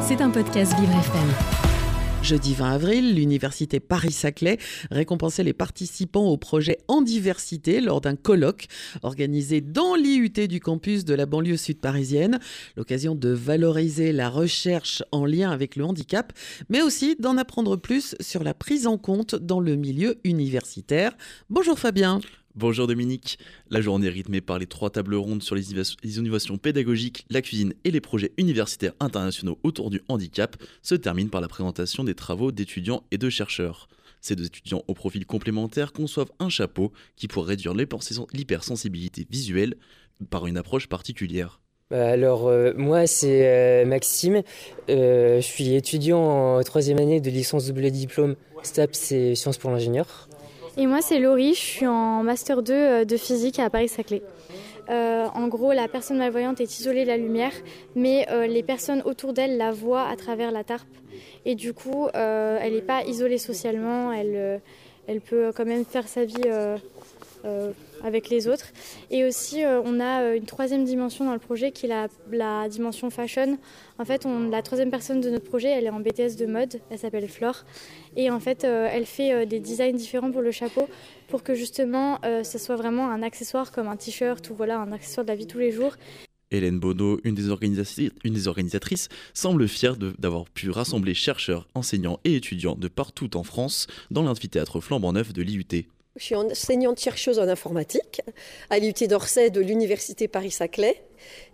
C'est un podcast Vivre FM. Jeudi 20 avril, l'université Paris-Saclay récompensait les participants au projet En Diversité lors d'un colloque organisé dans l'IUT du campus de la banlieue sud parisienne. L'occasion de valoriser la recherche en lien avec le handicap, mais aussi d'en apprendre plus sur la prise en compte dans le milieu universitaire. Bonjour Fabien. Bonjour Dominique. La journée rythmée par les trois tables rondes sur les innovations pédagogiques, la cuisine et les projets universitaires internationaux autour du handicap se termine par la présentation des travaux d'étudiants et de chercheurs. Ces deux étudiants au profil complémentaire conçoivent un chapeau qui pourrait réduire l'hypersensibilité visuelle par une approche particulière. Bah, alors euh, moi c'est euh, Maxime, euh, je suis étudiant en troisième année de licence double diplôme STAPS et Sciences pour l'ingénieur. Et moi, c'est Laurie, je suis en Master 2 euh, de physique à Paris-Saclay. Euh, en gros, la personne malvoyante est isolée de la lumière, mais euh, les personnes autour d'elle la voient à travers la tarpe. Et du coup, elle n'est pas isolée socialement, elle, elle peut quand même faire sa vie avec les autres. Et aussi, euh, on a euh, une troisième dimension dans le projet qui est la, dimension fashion. En fait, on, la troisième personne de notre projet, elle est en BTS de mode, elle s'appelle Flore. Et en fait, euh, elle fait des designs différents pour le chapeau pour que justement, ce soit vraiment un accessoire comme un t-shirt ou voilà, un accessoire de la vie tous les jours. Hélène Bonneau, une des, une des organisatrices, semble fière d'avoir pu rassembler chercheurs, enseignants et étudiants de partout en France dans l'amphithéâtre flambant neuf de l'IUT. Je suis enseignante chercheuse en informatique à l'IUT d'Orsay de l'Université Paris-Saclay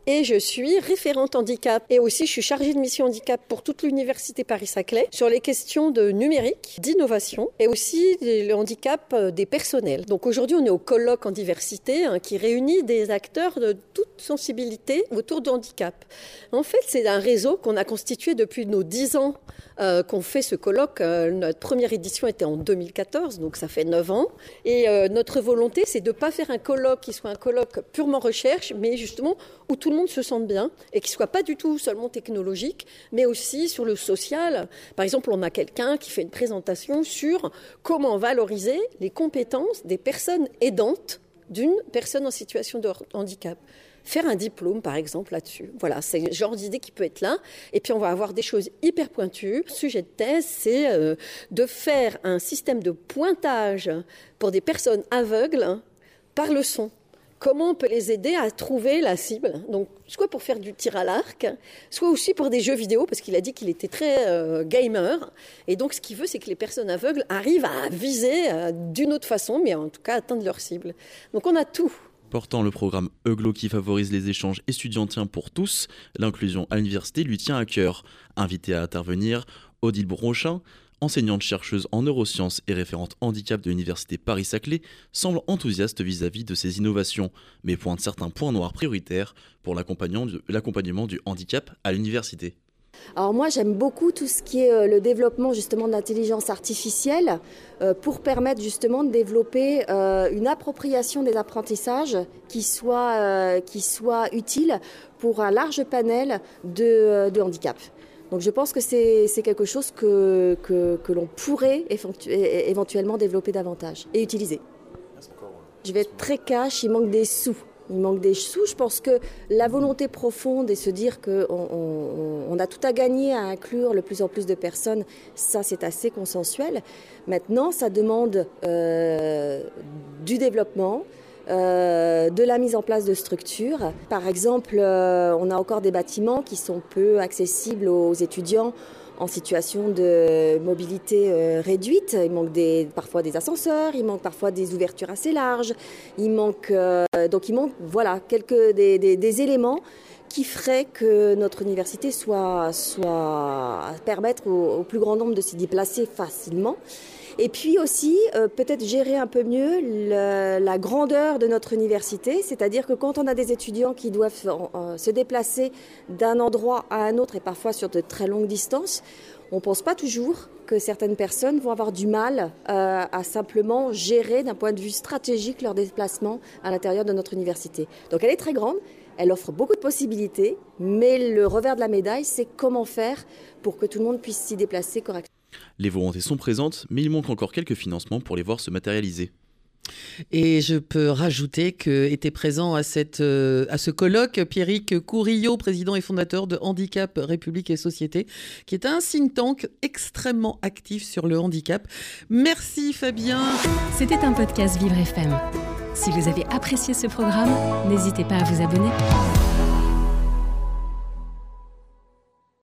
et je suis référente handicap et aussi je suis chargée de mission handicap pour toute l'université Paris-Saclay sur les questions de numérique, d'innovation et aussi le handicap euh, des personnels. Donc aujourd'hui on est au colloque en diversité hein, qui réunit des acteurs de toute sensibilité autour du handicap. En fait c'est un réseau qu'on a constitué depuis nos dix ans euh, qu'on fait ce colloque. Euh, notre première édition était en 2014 donc ça fait neuf ans et notre volonté c'est de ne pas faire un colloque qui soit un colloque purement recherche mais justement où tout le monde se sente bien et qui soit pas du tout seulement technologique, mais aussi sur le social. Par exemple, on a quelqu'un qui fait une présentation sur comment valoriser les compétences des personnes aidantes d'une personne en situation de handicap faire un diplôme, par exemple, là-dessus. Voilà, c'est le genre d'idée qui peut être là. Et puis, on va avoir des choses hyper pointues. Le sujet de thèse, c'est euh, de faire un système de pointage pour des personnes aveugles par le son comment on peut les aider à trouver la cible. Donc, soit pour faire du tir à l'arc, soit aussi pour des jeux vidéo, parce qu'il a dit qu'il était très euh, gamer. Et donc, ce qu'il veut, c'est que les personnes aveugles arrivent à viser euh, d'une autre façon, mais en tout cas atteindre leur cible. Donc, on a tout. Portant le programme EGLO qui favorise les échanges étudiantins pour tous, l'inclusion à l'université lui tient à cœur. Invité à intervenir, Odile Bronchin, enseignante-chercheuse en neurosciences et référente handicap de l'université Paris-Saclay, semble enthousiaste vis-à-vis de ces innovations, mais pointe certains points noirs prioritaires pour l'accompagnement du handicap à l'université. Alors moi j'aime beaucoup tout ce qui est euh, le développement justement de l'intelligence artificielle euh, pour permettre justement de développer euh, une appropriation des apprentissages qui soit, qui soit utile pour un large panel de, de handicap. Donc je pense que c'est quelque chose que, que, l'on pourrait éventuellement développer davantage et utiliser. Je vais être très cash, il manque des sous. Il manque des sous. Je pense que la volonté profonde et se dire qu'on on, a tout à gagner à inclure le plus en plus de personnes, ça c'est assez consensuel. Maintenant, ça demande euh, du développement, euh, de la mise en place de structures. Par exemple, euh, on a encore des bâtiments qui sont peu accessibles aux étudiants en situation de mobilité euh, réduite. Il manque des, parfois des ascenseurs, il manque parfois des ouvertures assez larges. Il manque donc il manque voilà quelques des, des, éléments qui feraient que notre université soit soit permettre au plus grand nombre de s'y déplacer facilement. Et puis aussi, euh, peut-être gérer un peu mieux la grandeur de notre université, c'est-à-dire que quand on a des étudiants qui doivent se déplacer d'un endroit à un autre et parfois sur de très longues distances, on ne pense pas toujours que certaines personnes vont avoir du mal euh, à simplement gérer d'un point de vue stratégique leur déplacement à l'intérieur de notre université. Donc elle est très grande, elle offre beaucoup de possibilités, mais le revers de la médaille, c'est comment faire pour que tout le monde puisse s'y déplacer correctement. Les volontés sont présentes, mais il manque encore quelques financements pour les voir se matérialiser. Et je peux rajouter que était présent à, cette, euh, à ce colloque Pierrick Courillo, président et fondateur de Handicap, République et Société, qui est un think tank extrêmement actif sur le handicap. Merci Fabien. C'était un podcast Vivre FM. Si vous avez apprécié ce programme, n'hésitez pas à vous abonner.